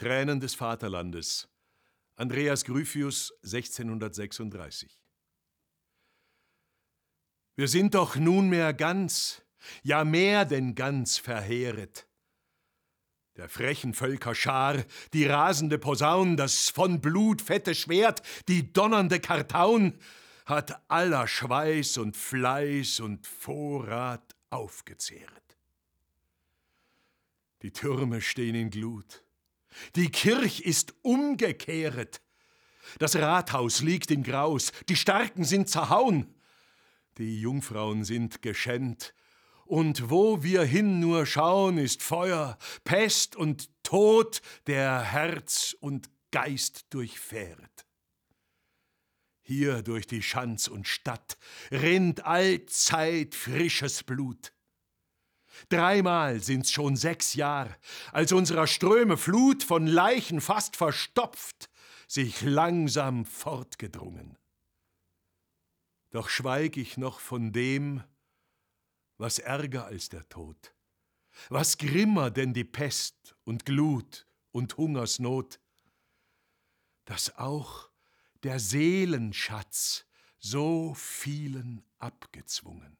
Tränen des Vaterlandes. Andreas Gryphius 1636. Wir sind doch nunmehr ganz, ja mehr denn ganz verheeret. Der frechen Völker Schar, die rasende Posaun, das von Blut fette Schwert, die donnernde Kartaun, hat aller Schweiß und Fleiß und Vorrat aufgezehret. Die Türme stehen in Glut, die Kirch ist umgekehret. Das Rathaus liegt in Graus, die Starken sind zerhauen, die Jungfrauen sind geschänt, und wo wir hin nur schauen, ist Feuer, Pest und Tod, der Herz und Geist durchfährt. Hier durch die Schanz und Stadt rinnt allzeit frisches Blut. Dreimal sind's schon sechs Jahr, als unserer Ströme Flut von Leichen fast verstopft, sich langsam fortgedrungen. Doch schweig ich noch von dem, was ärger als der Tod, was grimmer denn die Pest und Glut und Hungersnot, dass auch der Seelenschatz so vielen abgezwungen.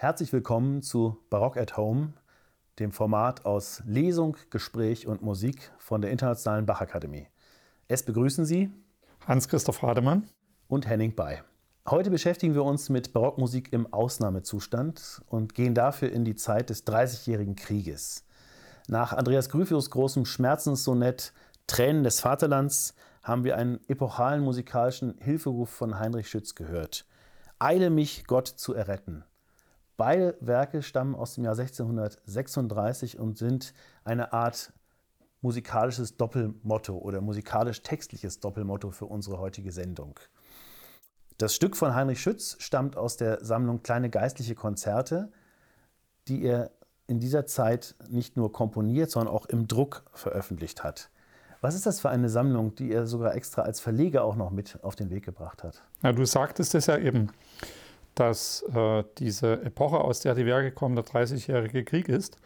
Herzlich willkommen zu Barock at Home, dem Format aus Lesung, Gespräch und Musik von der Internationalen Bachakademie. Es begrüßen Sie Hans-Christoph Hademann. und Henning Bay. Heute beschäftigen wir uns mit Barockmusik im Ausnahmezustand und gehen dafür in die Zeit des Dreißigjährigen Krieges. Nach Andreas Gryphius großem Schmerzenssonett Tränen des Vaterlands haben wir einen epochalen musikalischen Hilferuf von Heinrich Schütz gehört. Eile mich, Gott zu erretten. Beide Werke stammen aus dem Jahr 1636 und sind eine Art musikalisches Doppelmotto oder musikalisch-textliches Doppelmotto für unsere heutige Sendung. Das Stück von Heinrich Schütz stammt aus der Sammlung Kleine geistliche Konzerte, die er in dieser Zeit nicht nur komponiert, sondern auch im Druck veröffentlicht hat. Was ist das für eine Sammlung, die er sogar extra als Verleger auch noch mit auf den Weg gebracht hat? Ja, du sagtest es ja eben, dass äh, diese Epoche, aus der die Werke kommen, der 30-jährige Krieg ist.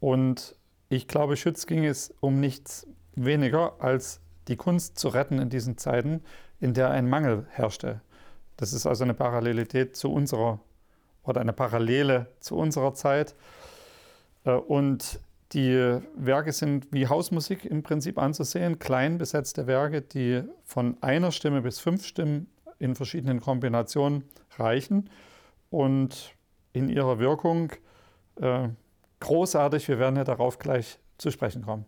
Und ich glaube, Schütz ging es um nichts weniger, als die Kunst zu retten in diesen Zeiten, in der ein Mangel herrschte. Das ist also eine Parallelität zu unserer oder eine Parallele zu unserer Zeit. Äh, und die Werke sind wie Hausmusik im Prinzip anzusehen, klein besetzte Werke, die von einer Stimme bis fünf Stimmen in verschiedenen Kombinationen reichen und in ihrer Wirkung äh, großartig. Wir werden ja darauf gleich zu sprechen kommen.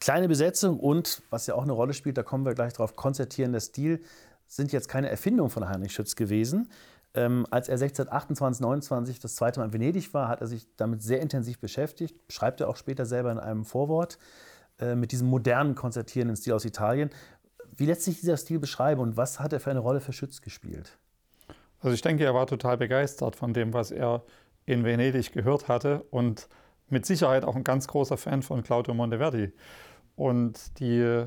Kleine Besetzung und, was ja auch eine Rolle spielt, da kommen wir gleich drauf, konzertierender Stil sind jetzt keine Erfindung von Heinrich Schütz gewesen, ähm, als er 1628, 29 das zweite Mal in Venedig war, hat er sich damit sehr intensiv beschäftigt, schreibt er auch später selber in einem Vorwort, äh, mit diesem modernen konzertierenden Stil aus Italien. Wie lässt sich dieser Stil beschreiben und was hat er für eine Rolle für Schütz gespielt? Also ich denke, er war total begeistert von dem, was er in Venedig gehört hatte und mit Sicherheit auch ein ganz großer Fan von Claudio Monteverdi. Und die äh,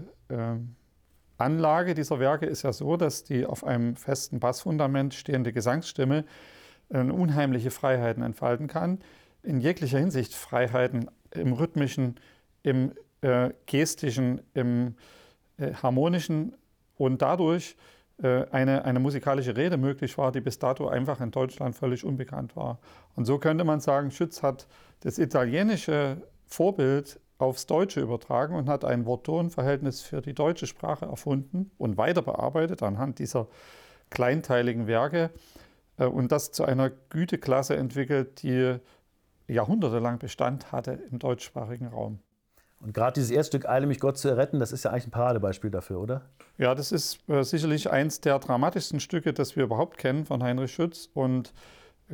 Anlage dieser Werke ist ja so, dass die auf einem festen Bassfundament stehende Gesangsstimme äh, unheimliche Freiheiten entfalten kann. In jeglicher Hinsicht Freiheiten im rhythmischen, im äh, gestischen, im äh, harmonischen und dadurch äh, eine, eine musikalische Rede möglich war, die bis dato einfach in Deutschland völlig unbekannt war. Und so könnte man sagen, Schütz hat das italienische Vorbild aufs Deutsche übertragen und hat ein Wort-Ton-Verhältnis für die deutsche Sprache erfunden und weiter bearbeitet anhand dieser kleinteiligen Werke äh, und das zu einer Güteklasse entwickelt, die jahrhundertelang Bestand hatte im deutschsprachigen Raum. Und gerade dieses Erststück Eile mich Gott zu erretten, das ist ja eigentlich ein Paradebeispiel dafür, oder? Ja, das ist äh, sicherlich eins der dramatischsten Stücke, das wir überhaupt kennen von Heinrich Schütz und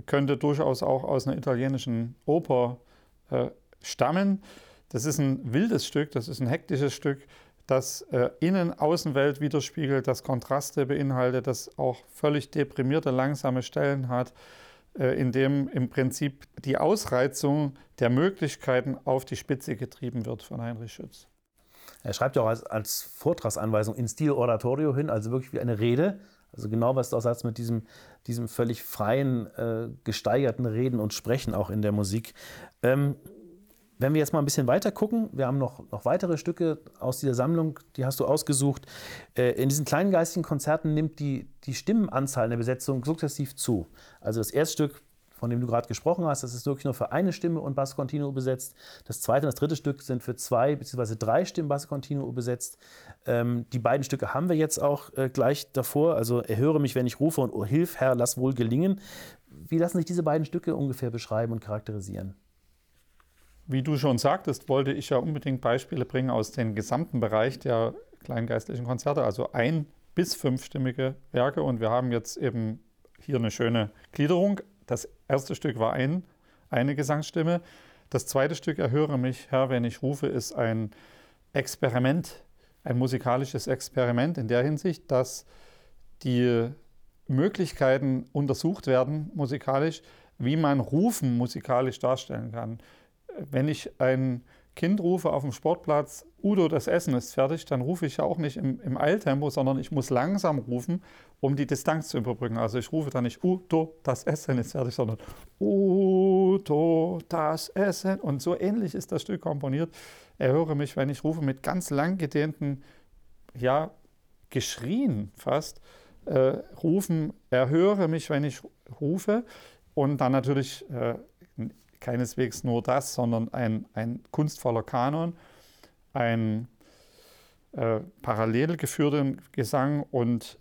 könnte durchaus auch aus einer italienischen Oper äh, stammen. Das ist ein wildes Stück, das ist ein hektisches Stück, das äh, Innen-Außenwelt widerspiegelt, das Kontraste beinhaltet, das auch völlig deprimierte, langsame Stellen hat, in dem im Prinzip die Ausreizung der Möglichkeiten auf die Spitze getrieben wird von Heinrich Schütz. Er schreibt ja auch als, als Vortragsanweisung in Stil Oratorio hin, also wirklich wie eine Rede. Also genau, was du auch sagst mit diesem, diesem völlig freien, äh, gesteigerten Reden und Sprechen auch in der Musik. Ähm, wenn wir jetzt mal ein bisschen weiter gucken, wir haben noch, noch weitere Stücke aus dieser Sammlung, die hast du ausgesucht. Äh, in diesen kleinen geistigen Konzerten nimmt die, die Stimmenanzahl in der Besetzung sukzessiv zu. Also das erste Stück, von dem du gerade gesprochen hast, das ist wirklich nur für eine Stimme und Basso Continuo besetzt. Das zweite und das dritte Stück sind für zwei bzw. drei Stimmen Basso Continuo besetzt. Ähm, die beiden Stücke haben wir jetzt auch äh, gleich davor. Also erhöre mich, wenn ich rufe und oh, Hilf, Herr, lass wohl gelingen. Wie lassen sich diese beiden Stücke ungefähr beschreiben und charakterisieren? Wie du schon sagtest, wollte ich ja unbedingt Beispiele bringen aus dem gesamten Bereich der kleingeistlichen Konzerte, also ein- bis fünfstimmige Werke. Und wir haben jetzt eben hier eine schöne Gliederung. Das erste Stück war ein, eine Gesangsstimme. Das zweite Stück, Erhöre mich, Herr, wenn ich rufe, ist ein Experiment, ein musikalisches Experiment in der Hinsicht, dass die Möglichkeiten untersucht werden, musikalisch, wie man Rufen musikalisch darstellen kann wenn ich ein Kind rufe auf dem Sportplatz, Udo, das Essen ist fertig, dann rufe ich ja auch nicht im, im, Eiltempo, sondern ich muss langsam rufen, um die Distanz zu überbrücken. Also ich rufe dann nicht Udo, das Essen ist fertig, sondern Udo, das Essen. Und so ähnlich ist das Stück komponiert. Erhöre mich, wenn ich rufe, mit ganz lang gedehnten, ja, geschrien fast, äh, rufen, erhöre mich, wenn ich rufe. Und dann natürlich äh, keineswegs nur das, sondern ein, ein kunstvoller Kanon, ein äh, parallel geführter Gesang und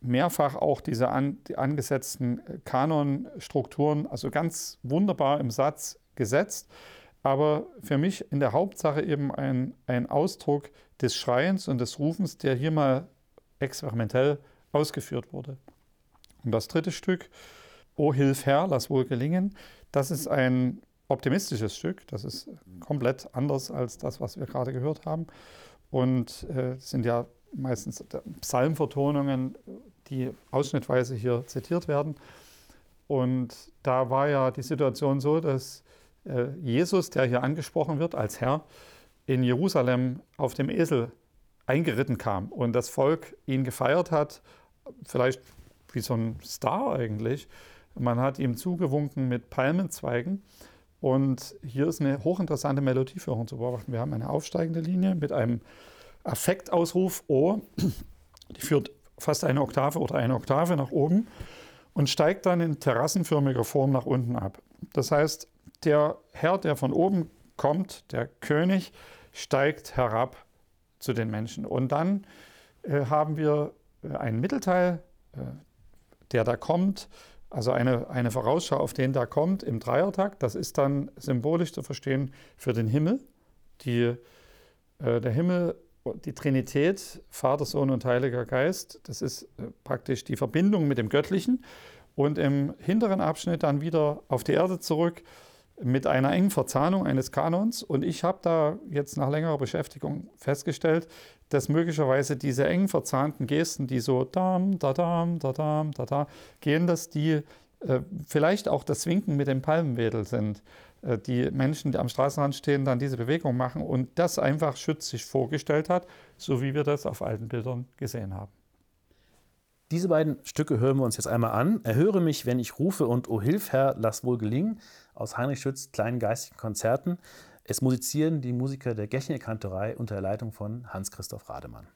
mehrfach auch diese an, die angesetzten Kanonstrukturen, also ganz wunderbar im Satz gesetzt. aber für mich in der Hauptsache eben ein, ein Ausdruck des Schreiens und des Rufens, der hier mal experimentell ausgeführt wurde. Und das dritte Stück, O Hilf Herr, lass wohl gelingen, das ist ein optimistisches Stück. Das ist komplett anders als das, was wir gerade gehört haben. Und äh, sind ja meistens Psalmvertonungen, die ausschnittweise hier zitiert werden. Und da war ja die Situation so, dass äh, Jesus, der hier angesprochen wird als Herr, in Jerusalem auf dem Esel eingeritten kam und das Volk ihn gefeiert hat, vielleicht wie so ein Star eigentlich. Man hat ihm zugewunken mit Palmenzweigen. Und hier ist eine hochinteressante Melodieführung zu beobachten. Wir haben eine aufsteigende Linie mit einem Affektausruf O, die führt fast eine Oktave oder eine Oktave nach oben und steigt dann in terrassenförmiger Form nach unten ab. Das heißt, der Herr, der von oben kommt, der König, steigt herab zu den Menschen. Und dann äh, haben wir äh, einen Mittelteil, äh, der da kommt, also eine, eine Vorausschau auf den da kommt im Dreiertakt. Das ist dann symbolisch zu verstehen für den Himmel. Die, äh, der Himmel, die Trinität, Vater, Sohn und Heiliger Geist, das ist äh, praktisch die Verbindung mit dem Göttlichen. Und im hinteren Abschnitt dann wieder auf die Erde zurück mit einer engen Verzahnung eines Kanons. Und ich habe da jetzt nach längerer Beschäftigung festgestellt, dass möglicherweise diese eng verzahnten Gesten, die so dam, da dam, da dam, da da gehen, dass die äh, vielleicht auch das Winken mit dem Palmenwedel sind. Äh, die Menschen, die am Straßenrand stehen, dann diese Bewegung machen und das einfach Schütz sich vorgestellt hat, so wie wir das auf alten Bildern gesehen haben. Diese beiden Stücke hören wir uns jetzt einmal an. Erhöre mich, wenn ich rufe und O Hilf, Herr, lass wohl gelingen aus Heinrich Schütz kleinen geistigen Konzerten. Es musizieren die Musiker der Gechner Kantorei unter der Leitung von Hans-Christoph Rademann.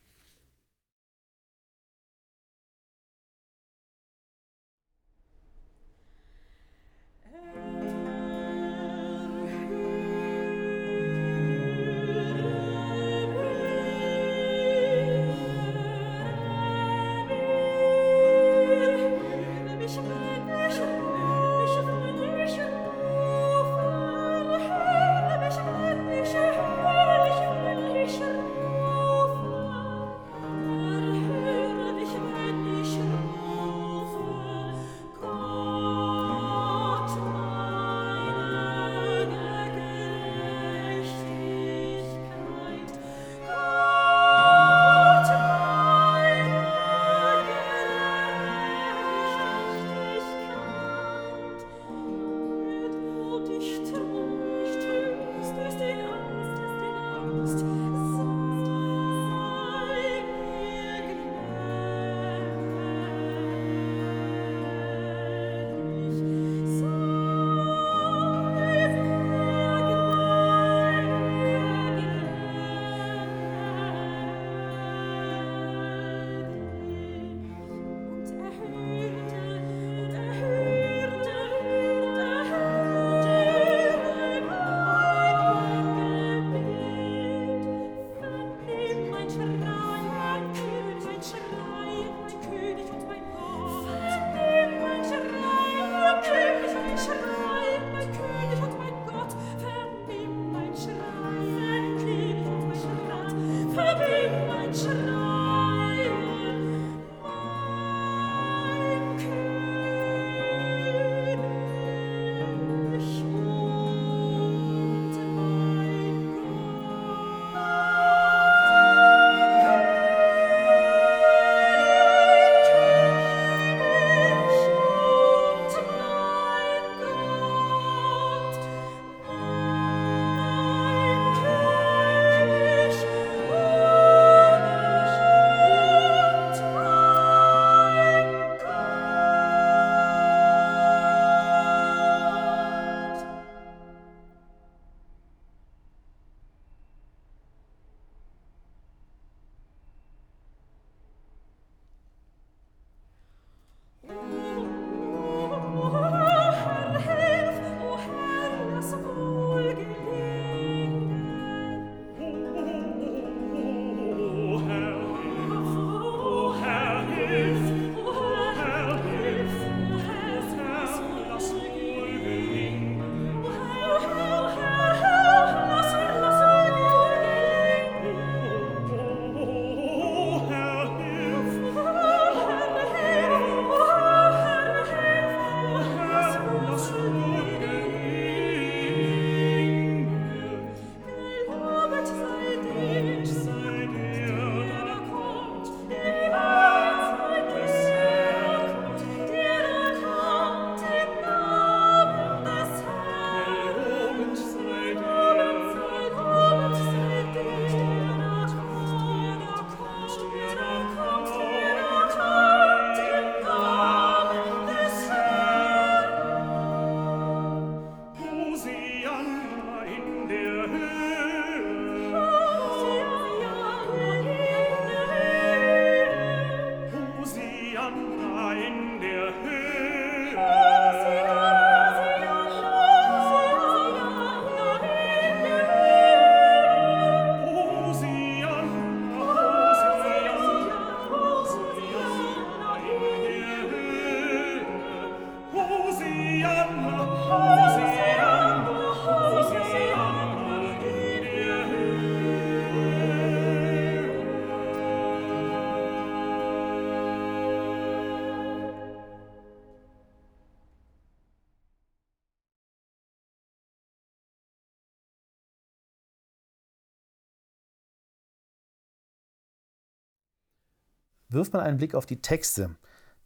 Wirft man einen Blick auf die Texte,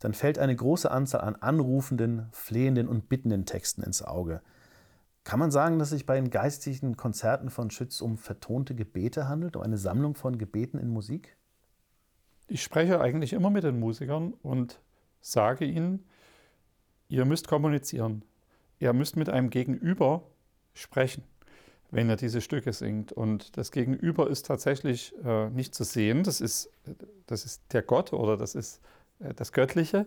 dann fällt eine große Anzahl an anrufenden, flehenden und bittenden Texten ins Auge. Kann man sagen, dass sich bei den geistlichen Konzerten von Schütz um vertonte Gebete handelt, um eine Sammlung von Gebeten in Musik? Ich spreche eigentlich immer mit den Musikern und sage ihnen, ihr müsst kommunizieren. Ihr müsst mit einem Gegenüber sprechen, wenn ihr diese Stücke singt. Und das Gegenüber ist tatsächlich äh, nicht zu sehen. Das ist, das ist der Gott oder das ist äh, das Göttliche.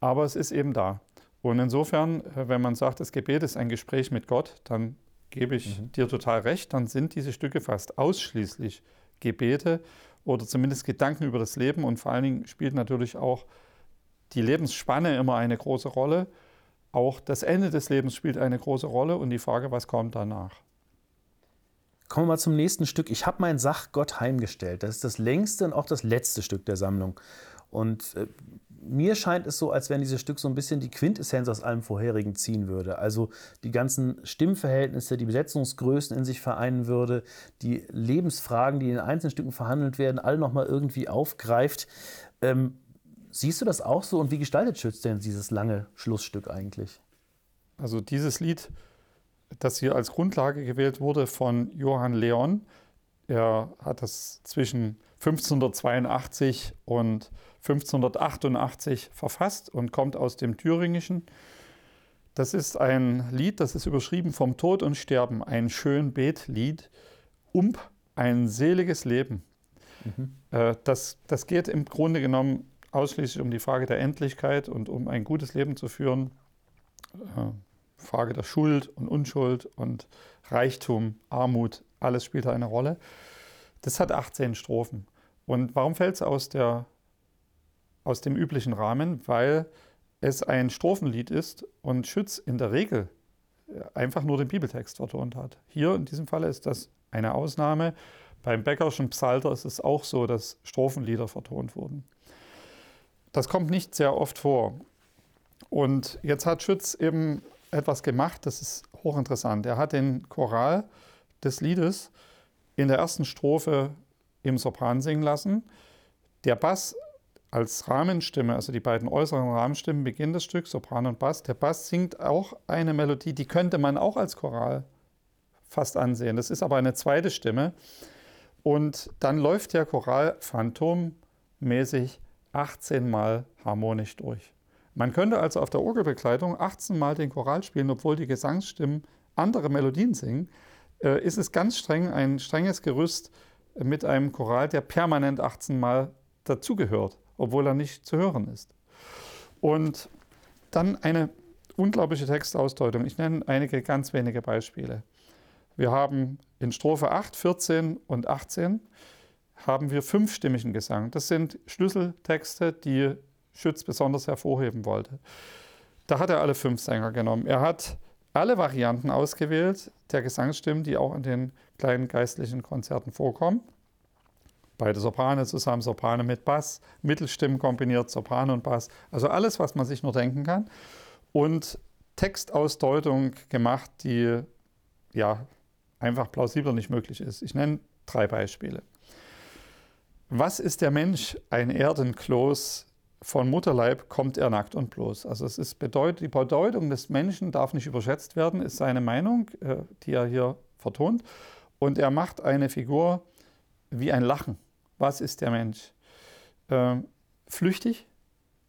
Aber es ist eben da. Und insofern, äh, wenn man sagt, das Gebet ist ein Gespräch mit Gott, dann gebe ich dir total recht. Dann sind diese Stücke fast ausschließlich Gebete oder zumindest Gedanken über das Leben. Und vor allen Dingen spielt natürlich auch die Lebensspanne immer eine große Rolle. Auch das Ende des Lebens spielt eine große Rolle und die Frage, was kommt danach. Kommen wir mal zum nächsten Stück. Ich habe mein Sach Gott heimgestellt. Das ist das längste und auch das letzte Stück der Sammlung. Und äh, mir scheint es so, als wenn dieses Stück so ein bisschen die Quintessenz aus allem vorherigen ziehen würde. Also die ganzen Stimmverhältnisse, die Besetzungsgrößen in sich vereinen würde, die Lebensfragen, die in einzelnen Stücken verhandelt werden, alle nochmal irgendwie aufgreift. Ähm, siehst du das auch so und wie gestaltet Schütz denn dieses lange Schlussstück eigentlich? Also dieses Lied, das hier als Grundlage gewählt wurde von Johann Leon, er hat das zwischen 1582 und 1588 verfasst und kommt aus dem Thüringischen. Das ist ein Lied, das ist überschrieben vom Tod und Sterben, ein schön Betlied um ein seliges Leben. Äh, Das, das geht im Grunde genommen ausschließlich um die Frage der Endlichkeit und um ein gutes Leben zu führen. Frage der Schuld und Unschuld und Reichtum, Armut, alles spielt da eine Rolle. Das hat 18 Strophen. Und warum fällt es aus, aus dem üblichen Rahmen? Weil es ein Strophenlied ist und Schütz in der Regel einfach nur den Bibeltext vertont hat. Hier in diesem Falle ist das eine Ausnahme. Beim Beckerschen Psalter ist es auch so, dass Strophenlieder vertont wurden. Das kommt nicht sehr oft vor. Und jetzt hat Schütz eben etwas gemacht, das ist hochinteressant. Er hat den Choral des Liedes in der ersten Strophe im Sopran singen lassen. Der Bass als Rahmenstimme, also die beiden äußeren Rahmenstimmen beginnen das Stück, Sopran und Bass. Der Bass singt auch eine Melodie, die könnte man auch als Choral fast ansehen. Das ist aber eine zweite Stimme. Und dann läuft der Choral phantommäßig 18 Mal harmonisch durch. Man könnte also auf der Orgelbegleitung 18 Mal den Choral spielen, obwohl die Gesangsstimmen andere Melodien singen. Äh, ist es ganz streng ein strenges Gerüst mit einem Choral, der permanent 18 Mal dazugehört, obwohl er nicht zu hören ist. Und dann eine unglaubliche Textausdeutung. Ich nenne einige ganz wenige Beispiele. Wir haben in Strophe 8, 14 und 18 haben wir fünfstimmigen Gesang. Das sind Schlüsseltexte, die Schütz besonders hervorheben wollte. Da hat er alle fünf Sänger genommen. Er hat alle Varianten ausgewählt der Gesangsstimmen, die auch in den kleinen geistlichen Konzerten vorkommen. Beide Soprane zusammen, Soprane mit Bass, Mittelstimmen kombiniert, Sopran und Bass. Also alles, was man sich nur denken kann. Und Textausdeutung gemacht, die ja einfach plausibler nicht möglich ist. Ich nenne drei Beispiele. Was ist der Mensch? Ein Erdenkloß. Von Mutterleib kommt er nackt und bloß. Also es ist bedeut die Bedeutung des Menschen darf nicht überschätzt werden, ist seine Meinung, äh, die er hier vertont. Und er macht eine Figur wie ein Lachen. Was ist der Mensch? Ähm, flüchtig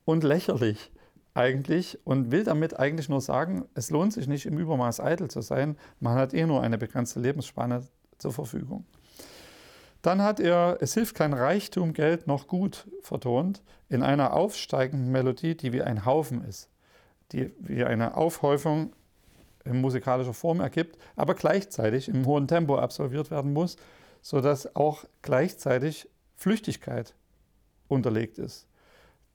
und lächerlich eigentlich und will damit eigentlich nur sagen, es lohnt sich nicht im Übermaß eitel zu sein. Man hat eh nur eine begrenzte Lebensspanne zur Verfügung. Dann hat er Es hilft kein Reichtum, Geld noch gut vertont, in einer aufsteigenden Melodie, die wie ein Haufen ist, die wie eine Aufhäufung in musikalischer Form ergibt, aber gleichzeitig im hohen Tempo absolviert werden muss, sodass auch gleichzeitig Flüchtigkeit unterlegt ist.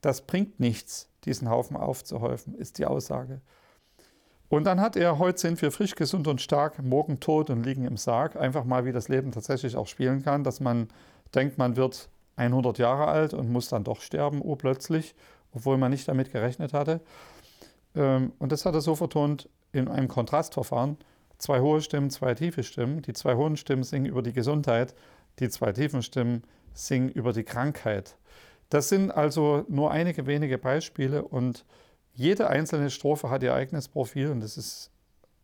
Das bringt nichts, diesen Haufen aufzuhäufen, ist die Aussage. Und dann hat er, heute sind wir frisch, gesund und stark, morgen tot und liegen im Sarg. Einfach mal, wie das Leben tatsächlich auch spielen kann, dass man denkt, man wird 100 Jahre alt und muss dann doch sterben, urplötzlich, obwohl man nicht damit gerechnet hatte. Ähm, und das hat er so vertont in einem Kontrastverfahren. Zwei hohe Stimmen, zwei tiefe Stimmen. Die zwei hohen Stimmen singen über die Gesundheit, die zwei tiefen Stimmen singen über die Krankheit. Das sind also nur einige wenige Beispiele und jede einzelne Strophe hat ihr eigenes Profil und das ist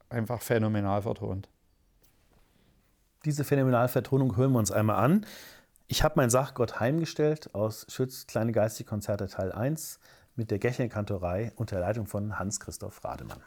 einfach phänomenal vertont. Diese Phänomenalvertonung hören wir uns einmal an. Ich habe mein Sachgott heimgestellt aus Schütz Kleine Geistige Konzerte Teil 1 mit der Gächelkantorei unter Leitung von Hans-Christoph Rademann.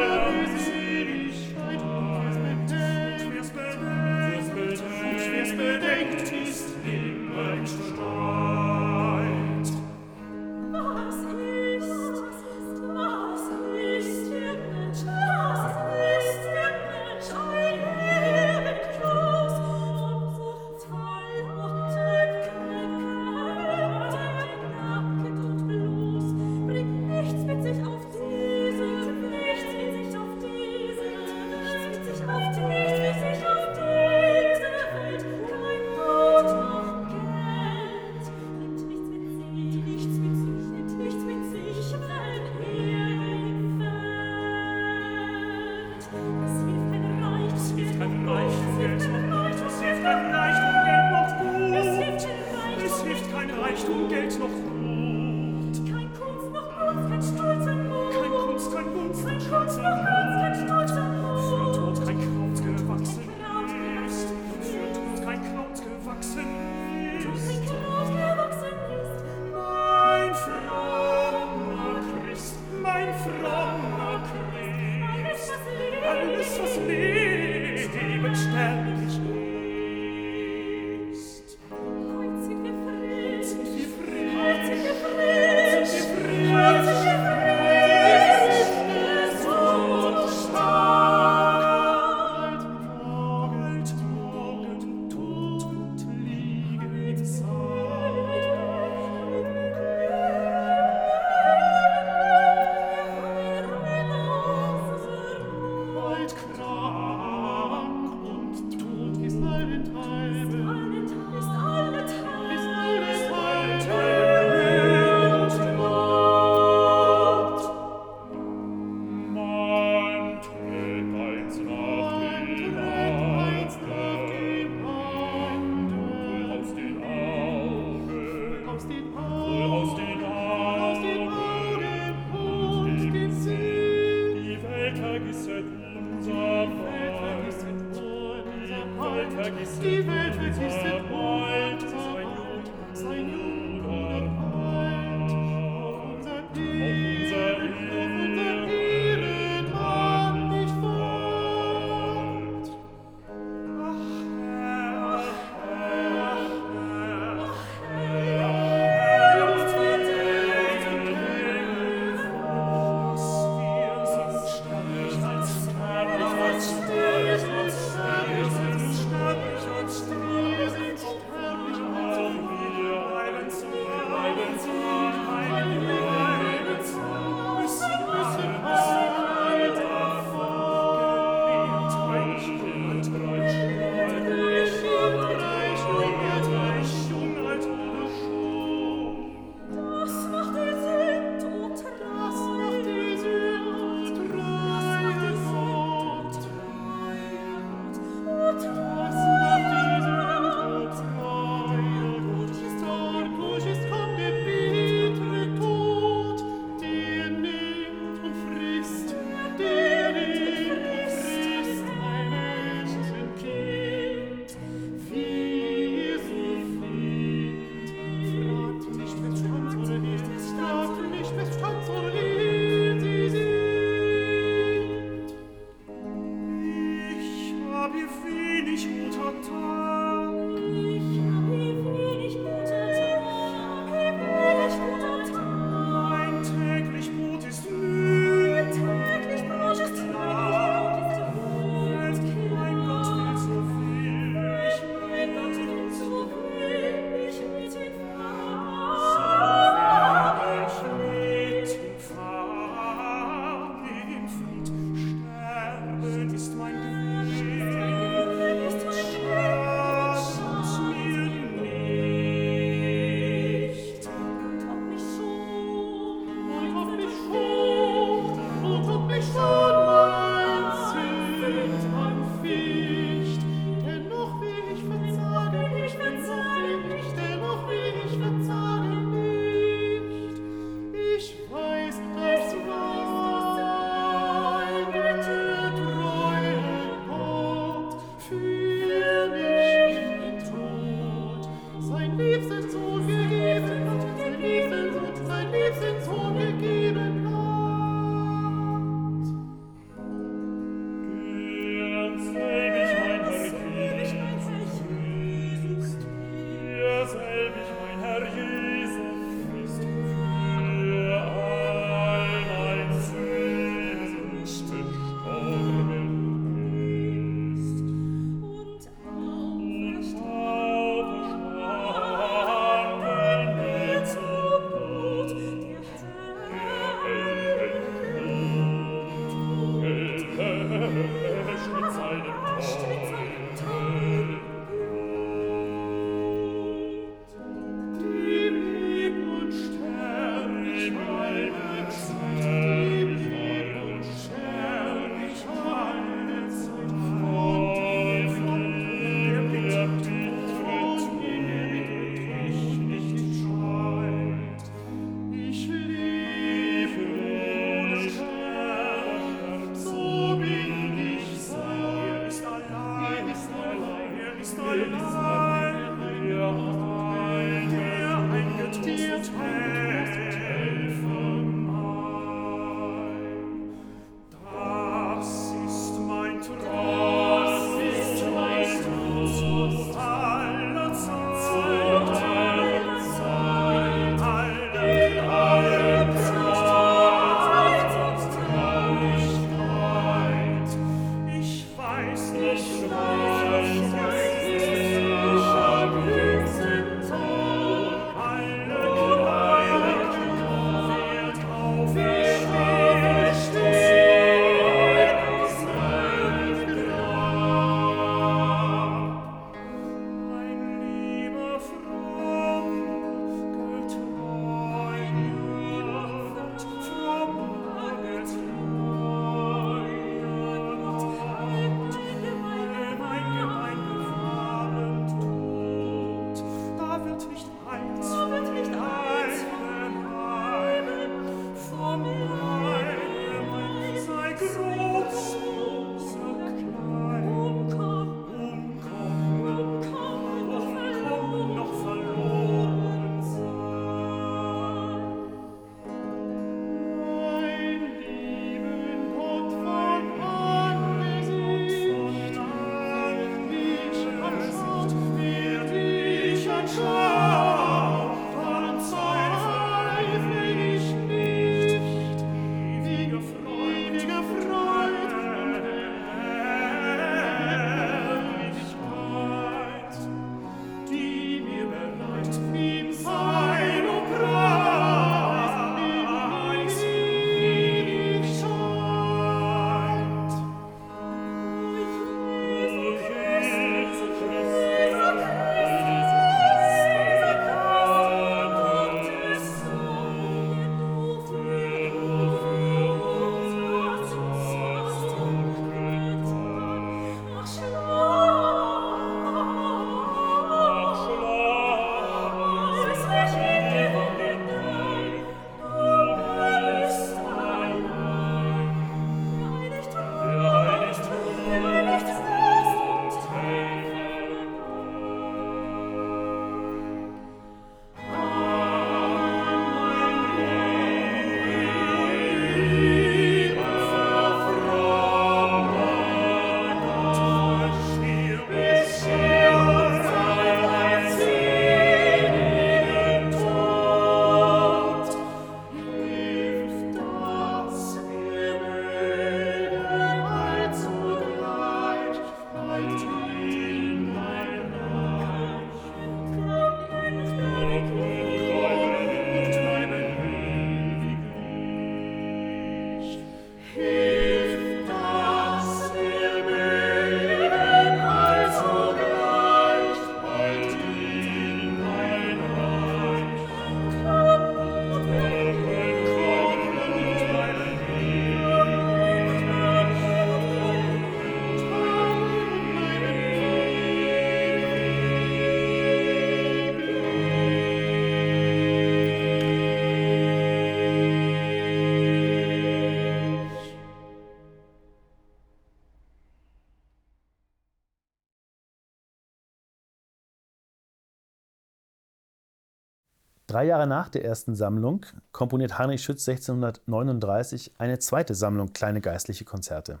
Drei Jahre nach der ersten Sammlung komponiert Heinrich Schütz 1639 eine zweite Sammlung kleine geistliche Konzerte.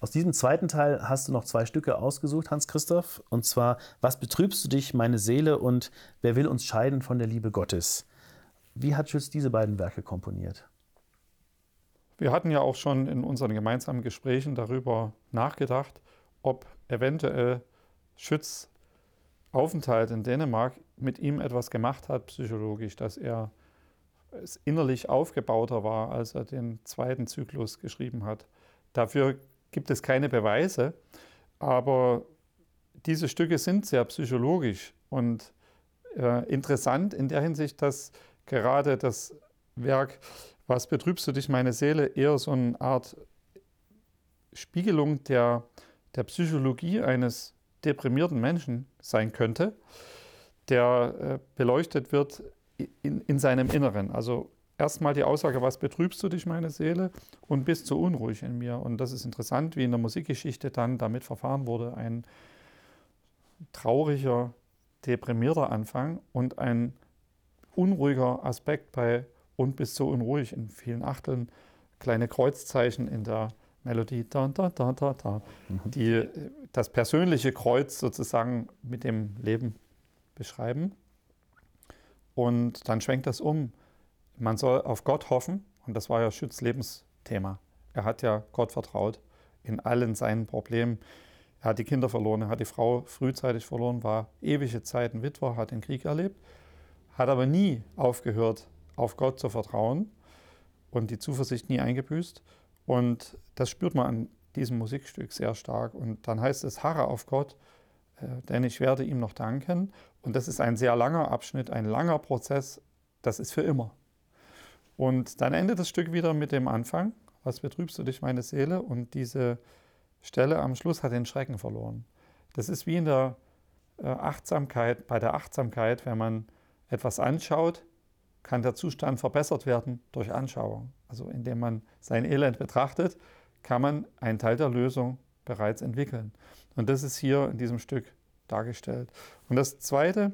Aus diesem zweiten Teil hast du noch zwei Stücke ausgesucht, Hans-Christoph, und zwar Was betrübst du dich, meine Seele und Wer will uns scheiden von der Liebe Gottes? Wie hat Schütz diese beiden Werke komponiert? Wir hatten ja auch schon in unseren gemeinsamen Gesprächen darüber nachgedacht, ob eventuell Schütz Aufenthalt in Dänemark mit ihm etwas gemacht hat, psychologisch, dass er es innerlich aufgebauter war, als er den zweiten Zyklus geschrieben hat. Dafür gibt es keine Beweise, aber diese Stücke sind sehr psychologisch und äh, interessant in der Hinsicht, dass gerade das Werk Was betrübst du dich, meine Seele, eher so eine Art Spiegelung der, der Psychologie eines deprimierten Menschen sein könnte, der äh, beleuchtet wird in, in seinem Inneren. Also erstmal die Aussage, was betrübst du dich, meine Seele, und bist so unruhig in mir. Und das ist interessant, wie in der Musikgeschichte dann damit verfahren wurde, ein trauriger, deprimierter Anfang und ein unruhiger Aspekt bei und bist so unruhig in vielen Achteln, kleine Kreuzzeichen in der Melodie, da, da, da, da, da, die das persönliche Kreuz sozusagen mit dem Leben beschreiben. Und dann schwenkt das um. Man soll auf Gott hoffen, und das war ja Schütz Lebensthema. Er hat ja Gott vertraut in allen seinen Problemen. Er hat die Kinder verloren, er hat die Frau frühzeitig verloren, war ewige Zeiten Witwer, hat den Krieg erlebt, hat aber nie aufgehört, auf Gott zu vertrauen und die Zuversicht nie eingebüßt. Und das spürt man an diesem Musikstück sehr stark. Und dann heißt es, harre auf Gott, äh, denn ich werde ihm noch danken. Und das ist ein sehr langer Abschnitt, ein langer Prozess, das ist für immer. Und dann endet das Stück wieder mit dem Anfang, was betrübst du dich, meine Seele? Und diese Stelle am Schluss hat den Schrecken verloren. Das ist wie in der äh, Achtsamkeit, bei der Achtsamkeit, wenn man etwas anschaut, kann der Zustand verbessert werden durch Anschauung. Also indem man sein Elend betrachtet, kann man einen Teil der Lösung bereits entwickeln. Und das ist hier in diesem Stück dargestellt. Und das Zweite,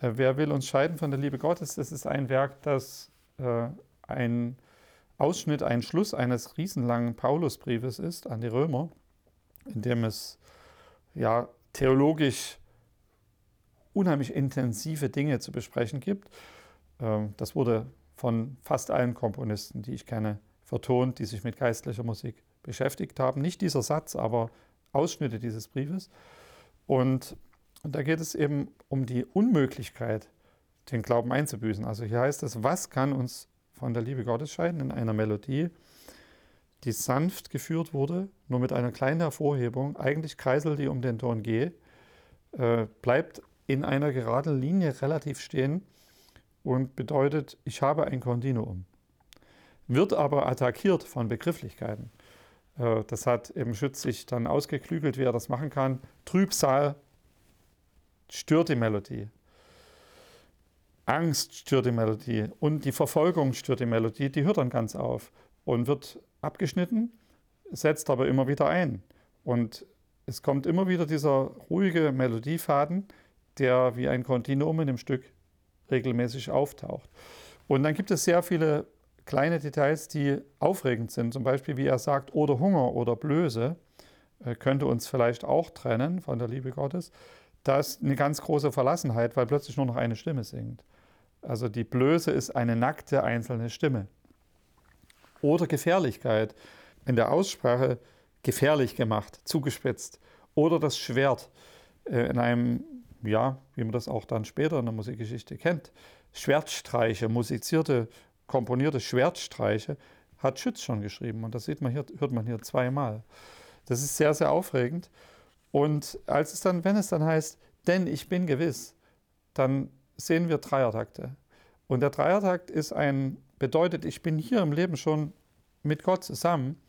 äh, wer will uns scheiden von der Liebe Gottes, das ist ein Werk, das äh, ein Ausschnitt, ein Schluss eines riesenlangen Paulusbriefes ist an die Römer, in dem es ja theologisch unheimlich intensive Dinge zu besprechen gibt. Ähm, das wurde von fast allen Komponisten, die ich kenne, vertont, die sich mit geistlicher Musik beschäftigt haben. Nicht dieser Satz, aber Ausschnitte dieses Briefes. Und, da geht es eben um die Unmöglichkeit, den Glauben einzubüßen. Also hier heißt es, was kann uns von der Liebe Gottes scheiden in einer Melodie, die sanft geführt wurde, nur mit einer kleinen Hervorhebung, eigentlich kreiselt die um den Ton G, äh, bleibt in einer geraden Linie relativ stehen und bedeutet, ich habe ein Kontinuum. Wird aber attackiert von Begrifflichkeiten. Äh, das hat eben Schütz sich dann ausgeklügelt, wie er das machen kann. Trübsal stört die Melodie. Angst stört die Melodie und die Verfolgung stört die Melodie, die hört dann ganz auf und wird abgeschnitten, setzt aber immer wieder ein. Und es kommt immer wieder dieser ruhige Melodiefaden, der wie ein Kontinuum in dem Stück regelmäßig auftaucht. Und dann gibt es sehr viele kleine Details, die aufregend sind. Zum Beispiel, wie er sagt, oder Hunger oder Blöße äh, könnte uns vielleicht auch trennen von der Liebe Gottes. Da ist eine ganz große Verlassenheit, weil plötzlich nur noch eine Stimme singt. Also die Blöße ist eine nackte einzelne Stimme. Oder Gefährlichkeit. In der Aussprache gefährlich gemacht, zugespitzt. Oder das Schwert äh, in einem ja, wie man das auch dann später in der Musikgeschichte kennt, Schwertstreiche, musizierte, komponierte Schwertstreiche, hat Schütz schon geschrieben. Und das sieht man hier, hört man hier zweimal. Das ist sehr, sehr aufregend. Und als es dann, wenn es dann heißt, denn ich bin gewiss, dann sehen wir Dreiertakte. Und der Dreiertakt ist ein, bedeutet, ich bin hier im Leben schon mit Gott zusammen.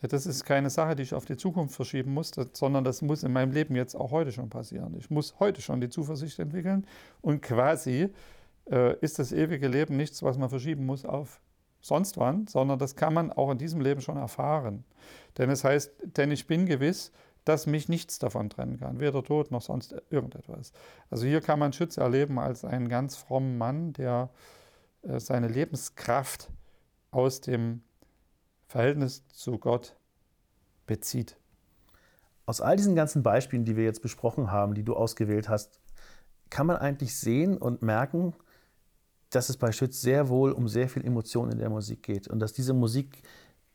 Das ist keine Sache, die ich auf die Zukunft verschieben muss, sondern das muss in meinem Leben jetzt auch heute schon passieren. Ich muss heute schon die Zuversicht entwickeln und quasi äh, ist das ewige Leben nichts, was man verschieben muss auf sonst wann, sondern das kann man auch in diesem Leben schon erfahren. Denn es heißt, denn ich bin gewiss, dass mich nichts davon trennen kann, weder Tod noch sonst irgendetwas. Also hier kann man Schütze erleben als einen ganz frommen Mann, der äh, seine Lebenskraft aus dem Verhältnis zu Gott bezieht. Aus all diesen ganzen Beispielen, die wir jetzt besprochen haben, die du ausgewählt hast, kann man eigentlich sehen und merken, dass es bei Schütz sehr wohl um sehr viel Emotion in der Musik geht und dass diese Musik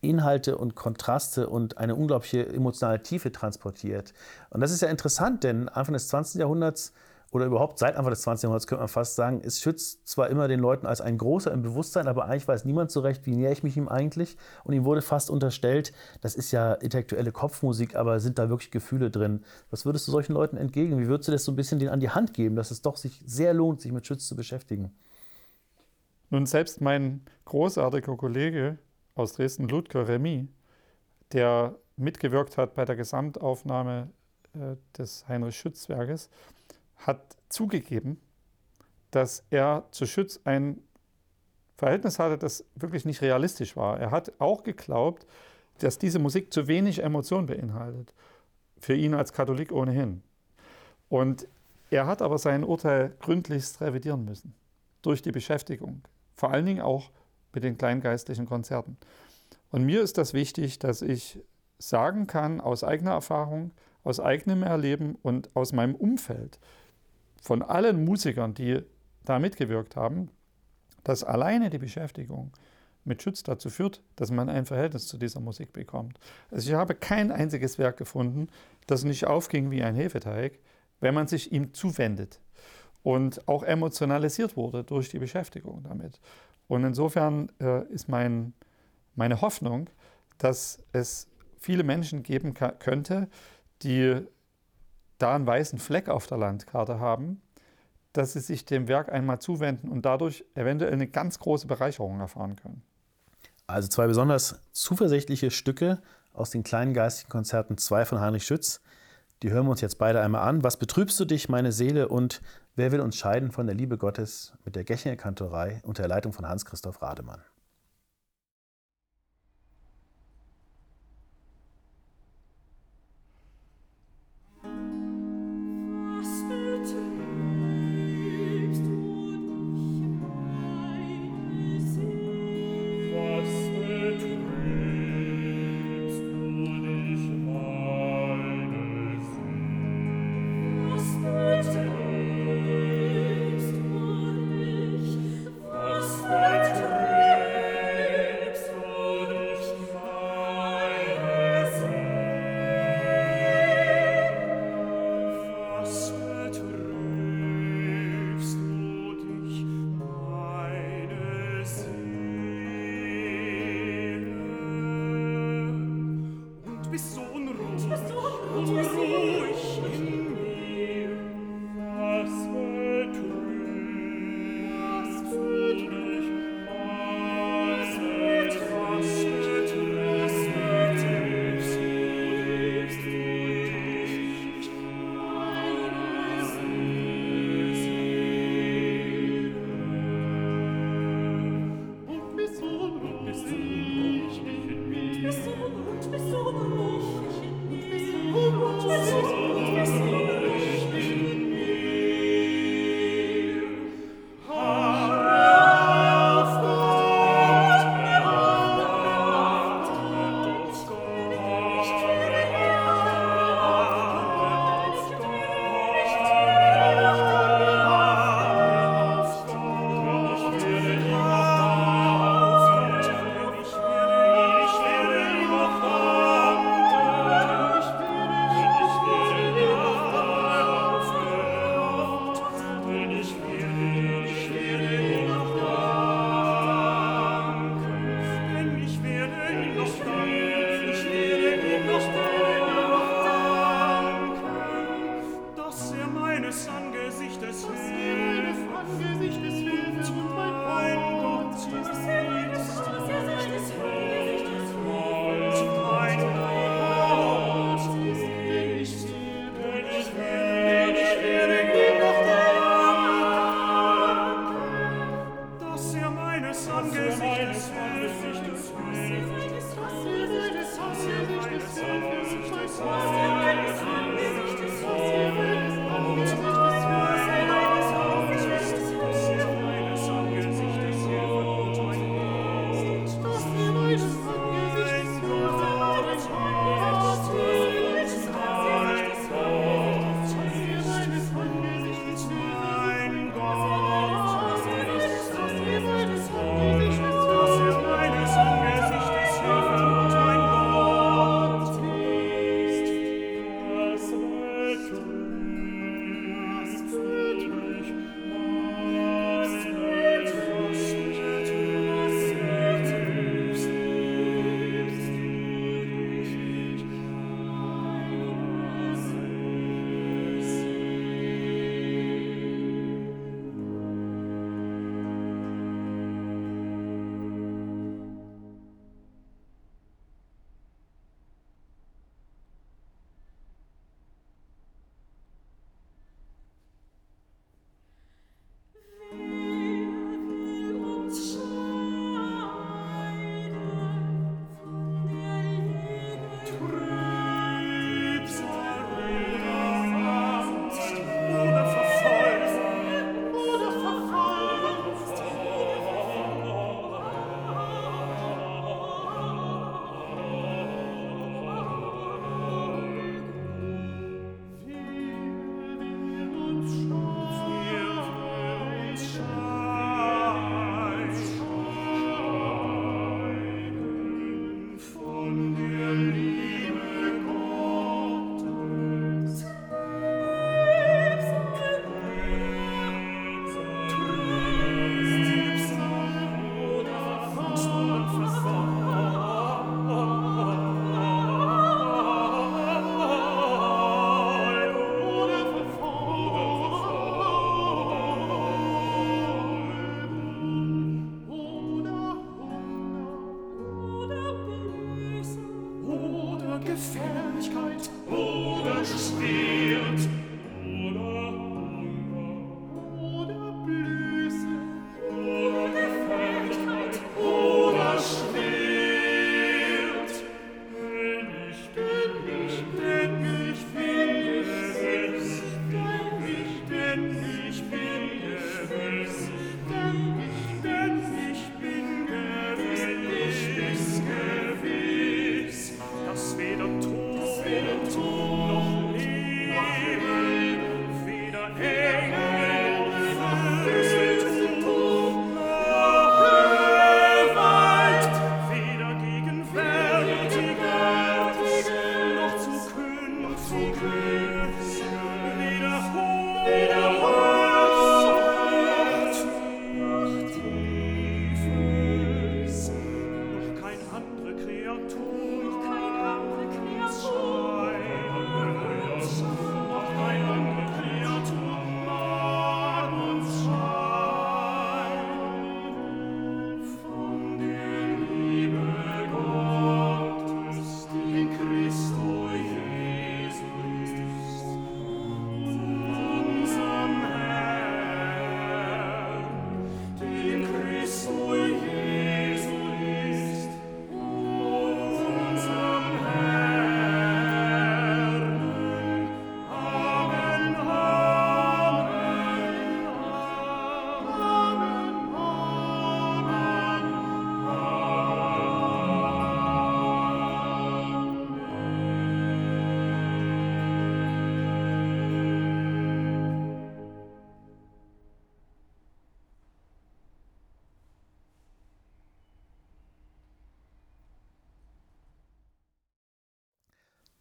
Inhalte und Kontraste und eine unglaubliche emotionale Tiefe transportiert. Und das ist ja interessant, denn Anfang des 20. Jahrhunderts oder überhaupt seit Anfang des 20. Jahrhunderts könnte man fast sagen, ist Schütz zwar immer den Leuten als ein großer im Bewusstsein, aber eigentlich weiß niemand so recht, wie näher ich mich ihm eigentlich. Und ihm wurde fast unterstellt, das ist ja intellektuelle Kopfmusik, aber sind da wirklich Gefühle drin? Was würdest du solchen Leuten entgegen? Wie würdest du das so ein bisschen denen an die Hand geben, dass es doch sich sehr lohnt, sich mit Schütz zu beschäftigen? Nun, selbst mein großartiger Kollege aus Dresden, Ludger Remy, der mitgewirkt hat bei der Gesamtaufnahme äh, des Heinrich-Schütz-Werkes, hat zugegeben, dass er zu Schütz ein Verhältnis hatte, das wirklich nicht realistisch war. Er hat auch geglaubt, dass diese Musik zu wenig Emotion beinhaltet. Für ihn als Katholik ohnehin. Und er hat aber sein Urteil gründlichst revidieren müssen. Durch die Beschäftigung. Vor allen Dingen auch mit den kleingeistlichen Konzerten. Und mir ist das wichtig, dass ich sagen kann, aus eigener Erfahrung, aus eigenem Erleben und aus meinem Umfeld, von allen Musikern, die da mitgewirkt haben, dass alleine die Beschäftigung mit Schutz dazu führt, dass man ein Verhältnis zu dieser Musik bekommt. Also ich habe kein einziges Werk gefunden, das nicht aufging wie ein Hefeteig, wenn man sich ihm zuwendet und auch emotionalisiert wurde durch die Beschäftigung damit. Und insofern äh, ist mein, meine Hoffnung, dass es viele Menschen geben könnte, die da einen weißen Fleck auf der Landkarte haben, dass sie sich dem Werk einmal zuwenden und dadurch eventuell eine ganz große Bereicherung erfahren können. Also zwei besonders zuversichtliche Stücke aus den kleinen geistigen Konzerten 2 von Heinrich Schütz. Die hören wir uns jetzt beide einmal an. Was betrübst du dich, meine Seele, und wer will uns scheiden von der Liebe Gottes mit der Gechinger Kantorei unter der Leitung von Hans-Christoph Rademann?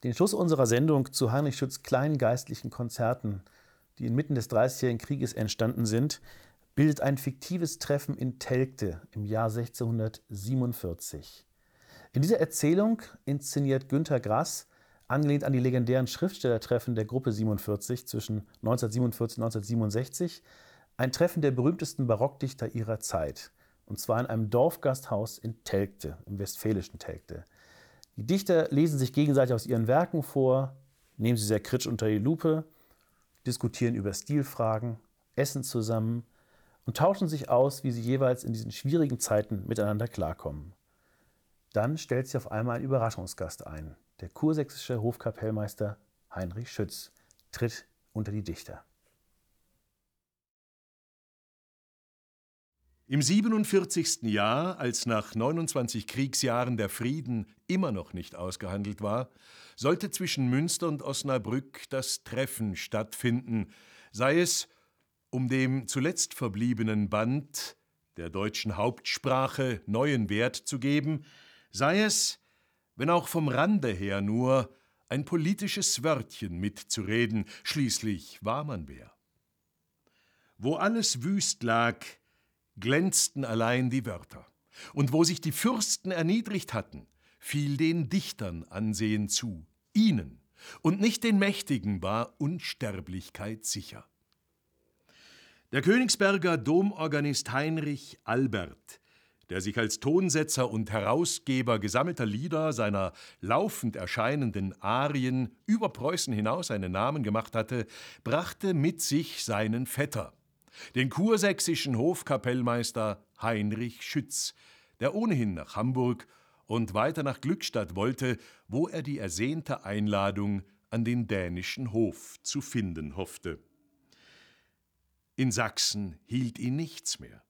Den Schluss unserer Sendung zu Heinrich Schütz kleinen geistlichen Konzerten, die inmitten des Dreißigjährigen Krieges entstanden sind, bildet ein fiktives Treffen in Telgte im Jahr 1647. In dieser Erzählung inszeniert Günter Grass, angelehnt an die legendären Schriftstellertreffen der Gruppe 47 zwischen 1947 und 1967, ein Treffen der berühmtesten Barockdichter ihrer Zeit, und zwar in einem Dorfgasthaus in Telgte, im westfälischen Telgte. Die Dichter lesen sich gegenseitig aus ihren Werken vor, nehmen sie sehr kritisch unter die Lupe, diskutieren über Stilfragen, essen zusammen und tauschen sich aus, wie sie jeweils in diesen schwierigen Zeiten miteinander klarkommen. Dann stellt sich auf einmal ein Überraschungsgast ein. Der kursächsische Hofkapellmeister Heinrich Schütz tritt unter die Dichter. Im 47. Jahr, als nach 29 Kriegsjahren der Frieden immer noch nicht ausgehandelt war, sollte zwischen Münster und Osnabrück das Treffen stattfinden, sei es, um dem zuletzt verbliebenen Band der deutschen Hauptsprache neuen Wert zu geben, sei es, wenn auch vom Rande her nur, ein politisches Wörtchen mitzureden, schließlich war man wer. Wo alles wüst lag, glänzten allein die Wörter. Und wo sich die Fürsten erniedrigt hatten, fiel den Dichtern Ansehen zu, ihnen, und nicht den Mächtigen war Unsterblichkeit sicher. Der Königsberger Domorganist Heinrich Albert, der sich als Tonsetzer und Herausgeber gesammelter Lieder seiner laufend erscheinenden Arien über Preußen hinaus einen Namen gemacht hatte, brachte mit sich seinen Vetter, den kursächsischen Hofkapellmeister Heinrich Schütz, der ohnehin nach Hamburg und weiter nach Glückstadt wollte, wo er die ersehnte Einladung an den dänischen Hof zu finden hoffte. In Sachsen hielt ihn nichts mehr.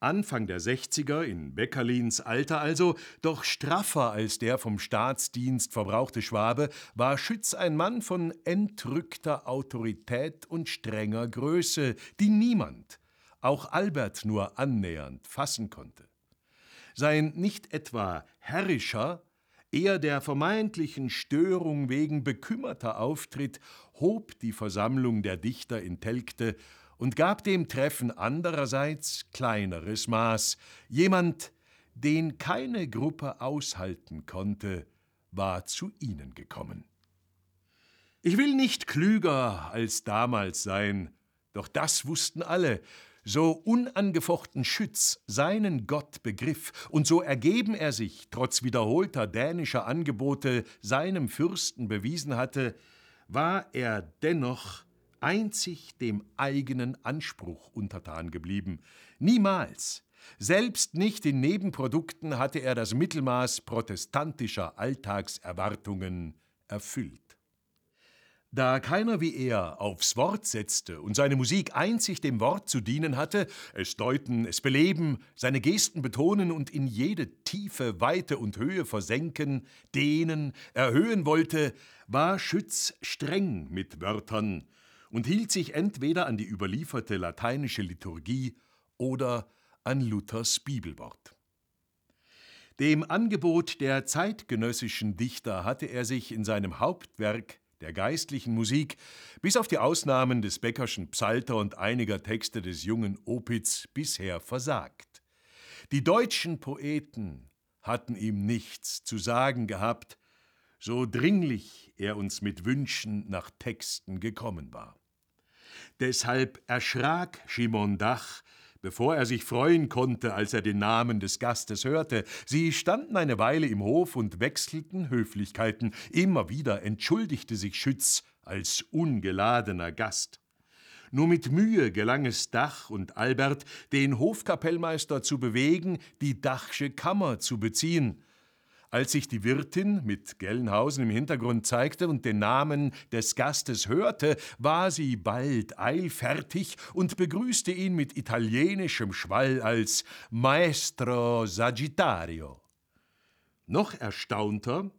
Anfang der 60er, in Beckerlins Alter also, doch straffer als der vom Staatsdienst verbrauchte Schwabe, war Schütz ein Mann von entrückter Autorität und strenger Größe, die niemand, auch Albert nur annähernd, fassen konnte. Sein nicht etwa herrischer, eher der vermeintlichen Störung wegen bekümmerter Auftritt hob die Versammlung der Dichter in Telgte und gab dem Treffen andererseits kleineres Maß. Jemand, den keine Gruppe aushalten konnte, war zu ihnen gekommen. Ich will nicht klüger als damals sein, doch das wussten alle. so unangefochten Schütz seinen Gott begriff und so ergeben er sich, trotz wiederholter dänischer Angebote, seinem Fürsten bewiesen hatte, war er dennoch einzig dem eigenen Anspruch untertan geblieben. Niemals, selbst nicht in Nebenprodukten hatte er das Mittelmaß protestantischer Alltagserwartungen erfüllt. Da keiner wie er aufs Wort setzte und seine Musik einzig dem Wort zu dienen hatte, es deuten, es beleben, seine Gesten betonen und in jede Tiefe, Weite und Höhe versenken, dehnen, erhöhen wollte, war Schütz streng mit Wörtern und hielt sich entweder an die überlieferte lateinische Liturgie oder an Luthers Bibelwort. Dem Angebot der zeitgenössischen Dichter hatte er sich in seinem Hauptwerk der geistlichen Musik, bis auf die Ausnahmen des Beckerschen Psalter und einiger Texte des jungen Opitz bisher versagt. Die deutschen Poeten hatten ihm nichts zu sagen gehabt, so dringlich er uns mit Wünschen nach Texten gekommen war. Deshalb erschrak Schimon Dach, bevor er sich freuen konnte, als er den Namen des Gastes hörte. Sie standen eine Weile im Hof und wechselten Höflichkeiten. Immer wieder entschuldigte sich Schütz als ungeladener Gast. Nur mit Mühe gelang es Dach und Albert, den Hofkapellmeister zu bewegen, die Dachsche Kammer zu beziehen. Als sich die Wirtin mit Gelnhausen im Hintergrund zeigte und den Namen des Gastes hörte, war sie bald eilfertig und begrüßte ihn mit italienischem Schwall als Maestro Sagittario. Noch erstaunter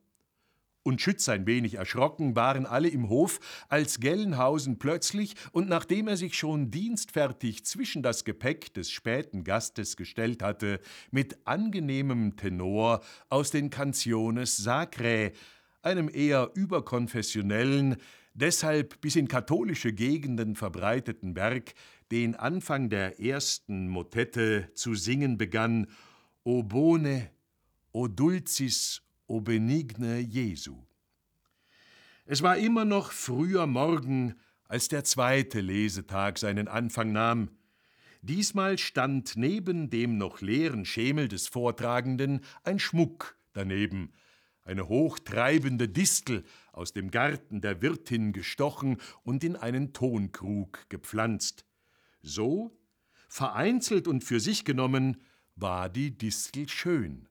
und Schütz ein wenig erschrocken waren alle im Hof, als Gelnhausen plötzlich und nachdem er sich schon dienstfertig zwischen das Gepäck des späten Gastes gestellt hatte, mit angenehmem Tenor aus den Canciones Sacrae, einem eher überkonfessionellen, deshalb bis in katholische Gegenden verbreiteten Werk, den Anfang der ersten Motette zu singen begann, O bone, o dulcis O benigne Jesu. Es war immer noch früher Morgen, als der zweite Lesetag seinen Anfang nahm. Diesmal stand neben dem noch leeren Schemel des Vortragenden ein Schmuck daneben, eine hochtreibende Distel aus dem Garten der Wirtin gestochen und in einen Tonkrug gepflanzt. So, vereinzelt und für sich genommen, war die Distel schön.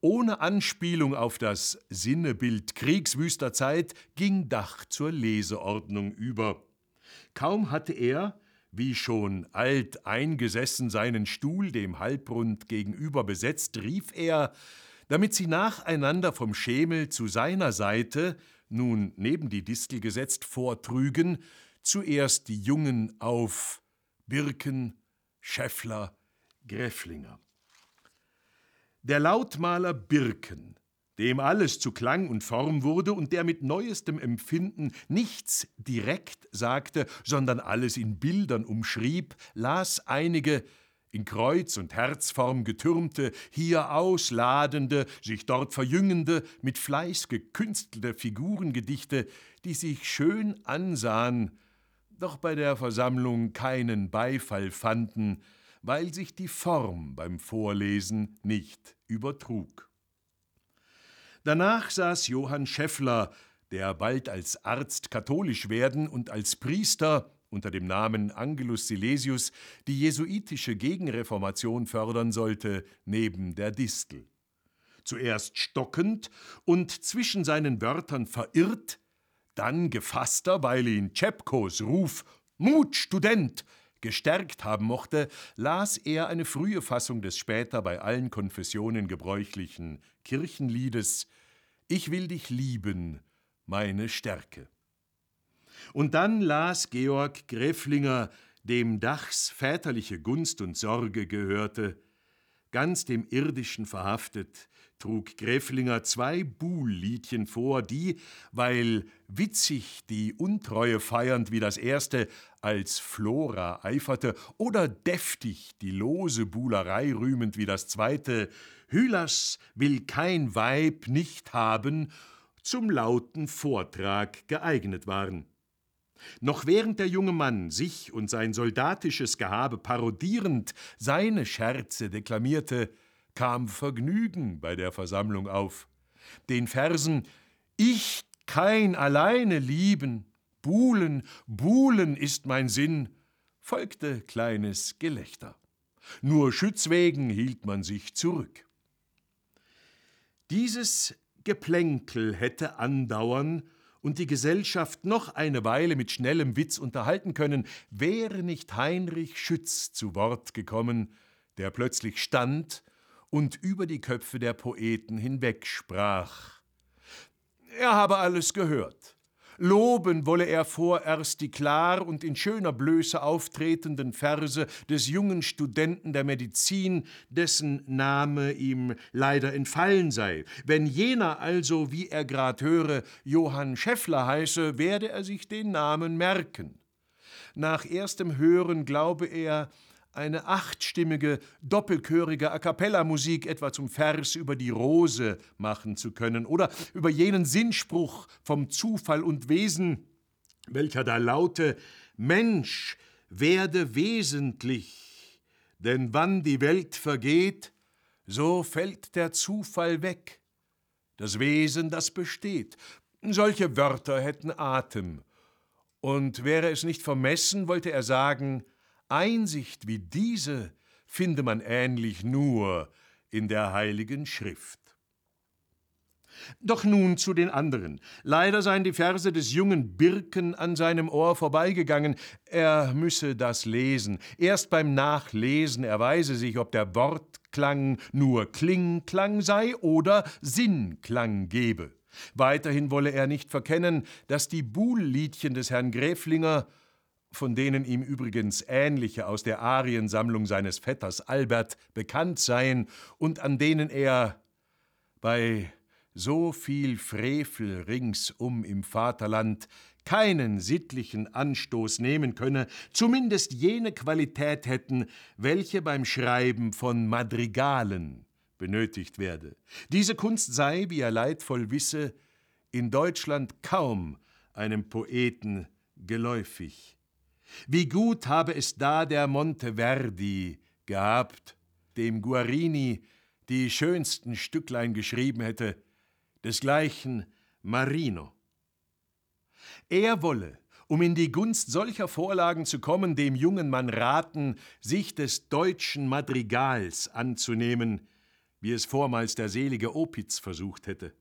Ohne Anspielung auf das Sinnebild kriegswüster Zeit ging Dach zur Leseordnung über. Kaum hatte er, wie schon alt eingesessen, seinen Stuhl dem Halbrund gegenüber besetzt, rief er, damit sie nacheinander vom Schemel zu seiner Seite, nun neben die Distel gesetzt, vortrügen, zuerst die Jungen auf Birken, Schäffler, Gräflinger. Der Lautmaler Birken, dem alles zu Klang und Form wurde und der mit neuestem Empfinden nichts direkt sagte, sondern alles in Bildern umschrieb, las einige in Kreuz- und Herzform getürmte, hier ausladende, sich dort verjüngende, mit Fleiß gekünstelte Figurengedichte, die sich schön ansahen, doch bei der Versammlung keinen Beifall fanden, weil sich die Form beim Vorlesen nicht übertrug. Danach saß Johann Scheffler, der bald als Arzt katholisch werden und als Priester unter dem Namen Angelus Silesius die jesuitische Gegenreformation fördern sollte, neben der Distel. Zuerst stockend und zwischen seinen Wörtern verirrt, dann gefasster, weil ihn Czepkos Ruf Mut, Student gestärkt haben mochte, las er eine frühe Fassung des später bei allen Konfessionen gebräuchlichen Kirchenliedes Ich will dich lieben, meine Stärke. Und dann las Georg Gräflinger, dem Dachs väterliche Gunst und Sorge gehörte, ganz dem Irdischen verhaftet, trug Gräflinger zwei Buhlliedchen vor, die, weil witzig die Untreue feiernd wie das erste, als Flora eiferte, oder deftig die lose Buhlerei rühmend wie das zweite, Hylas will kein Weib nicht haben, zum lauten Vortrag geeignet waren. Noch während der junge Mann sich und sein soldatisches Gehabe parodierend seine Scherze deklamierte, kam Vergnügen bei der Versammlung auf. Den Versen Ich kein alleine lieben, Buhlen, Buhlen ist mein Sinn, folgte kleines Gelächter. Nur Schützwegen hielt man sich zurück. Dieses Geplänkel hätte andauern und die Gesellschaft noch eine Weile mit schnellem Witz unterhalten können, wäre nicht Heinrich Schütz zu Wort gekommen, der plötzlich stand und über die Köpfe der Poeten hinweg sprach. Er habe alles gehört. Loben wolle er vorerst die klar und in schöner Blöße auftretenden Verse des jungen Studenten der Medizin, dessen Name ihm leider entfallen sei. Wenn jener also, wie er grad höre, Johann Scheffler heiße, werde er sich den Namen merken. Nach erstem Hören glaube er, eine achtstimmige, doppelchörige A cappella-Musik etwa zum Vers über die Rose machen zu können oder über jenen Sinnspruch vom Zufall und Wesen, welcher da laute Mensch werde wesentlich, denn wann die Welt vergeht, so fällt der Zufall weg, das Wesen, das besteht. Solche Wörter hätten Atem. Und wäre es nicht vermessen, wollte er sagen, Einsicht wie diese finde man ähnlich nur in der Heiligen Schrift. Doch nun zu den anderen. Leider seien die Verse des jungen Birken an seinem Ohr vorbeigegangen. Er müsse das lesen. Erst beim Nachlesen erweise sich, ob der Wortklang nur Klingklang sei oder Sinnklang gebe. Weiterhin wolle er nicht verkennen, dass die Buhlliedchen des Herrn Gräflinger von denen ihm übrigens ähnliche aus der Ariensammlung seines Vetters Albert bekannt seien und an denen er bei so viel Frevel ringsum im Vaterland keinen sittlichen Anstoß nehmen könne, zumindest jene Qualität hätten, welche beim Schreiben von Madrigalen benötigt werde. Diese Kunst sei, wie er leidvoll wisse, in Deutschland kaum einem Poeten geläufig. Wie gut habe es da der Monteverdi gehabt, dem Guarini die schönsten Stücklein geschrieben hätte, desgleichen Marino. Er wolle, um in die Gunst solcher Vorlagen zu kommen, dem jungen Mann raten, sich des deutschen Madrigals anzunehmen, wie es vormals der selige Opitz versucht hätte.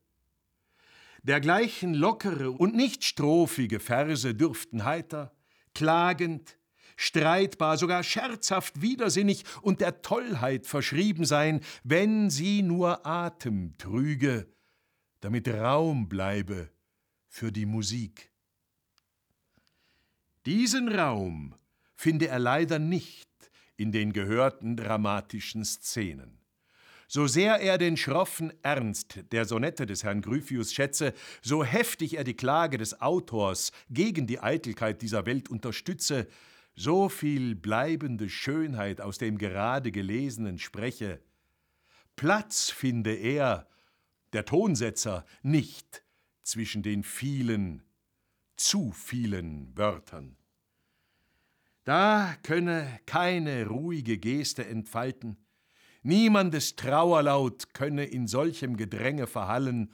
Dergleichen lockere und nicht strophige Verse dürften heiter, klagend, streitbar, sogar scherzhaft widersinnig und der Tollheit verschrieben sein, wenn sie nur Atem trüge, damit Raum bleibe für die Musik. Diesen Raum finde er leider nicht in den gehörten dramatischen Szenen. So sehr er den schroffen Ernst der Sonette des Herrn Gryphius schätze, so heftig er die Klage des Autors gegen die Eitelkeit dieser Welt unterstütze, so viel bleibende Schönheit aus dem gerade Gelesenen spreche. Platz finde er, der Tonsetzer, nicht zwischen den vielen, zu vielen Wörtern. Da könne keine ruhige Geste entfalten, Niemandes Trauerlaut könne in solchem Gedränge verhallen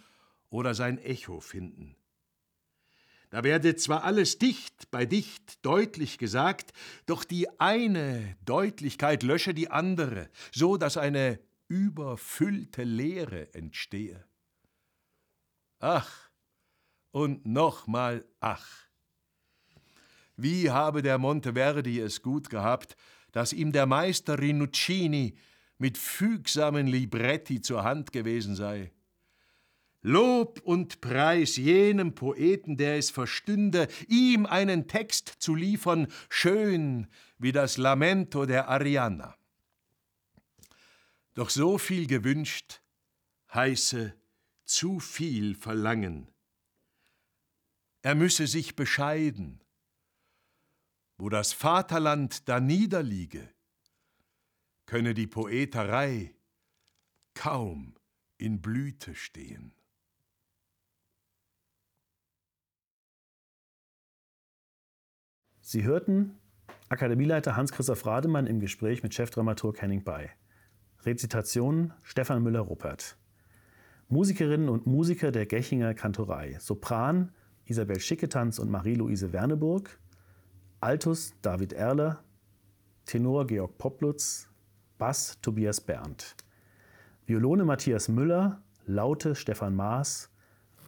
oder sein Echo finden. Da werde zwar alles dicht bei dicht deutlich gesagt, doch die eine Deutlichkeit lösche die andere, so dass eine überfüllte Leere entstehe. Ach und nochmal ach. Wie habe der Monteverdi es gut gehabt, dass ihm der Meister Rinuccini mit fügsamen Libretti zur Hand gewesen sei. Lob und Preis jenem Poeten, der es verstünde, ihm einen Text zu liefern, schön wie das Lamento der Arianna. Doch so viel gewünscht heiße zu viel verlangen. Er müsse sich bescheiden, wo das Vaterland da niederliege, könne die Poeterei kaum in Blüte stehen. Sie hörten Akademieleiter Hans-Christoph Rademann im Gespräch mit Chefdramaturg Henning Bay. Rezitationen Stefan Müller-Ruppert. Musikerinnen und Musiker der Gechinger Kantorei. Sopran Isabel Schicketanz und Marie-Louise Werneburg. Altus David Erler. Tenor Georg Poplutz. Bass Tobias Berndt. Violone Matthias Müller. Laute Stefan Maas.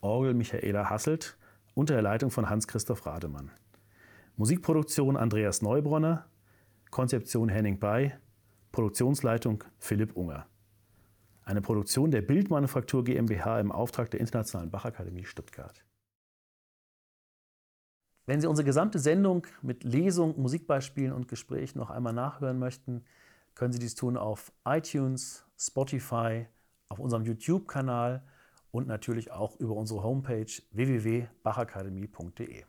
Orgel Michaela Hasselt unter der Leitung von Hans-Christoph Rademann. Musikproduktion Andreas Neubronner, Konzeption Henning Bay, Produktionsleitung Philipp Unger. Eine Produktion der Bildmanufaktur GmbH im Auftrag der Internationalen Bachakademie Stuttgart. Wenn Sie unsere gesamte Sendung mit Lesung, Musikbeispielen und Gesprächen noch einmal nachhören möchten, können Sie dies tun auf iTunes, Spotify, auf unserem YouTube-Kanal und natürlich auch über unsere Homepage www.bachakademie.de.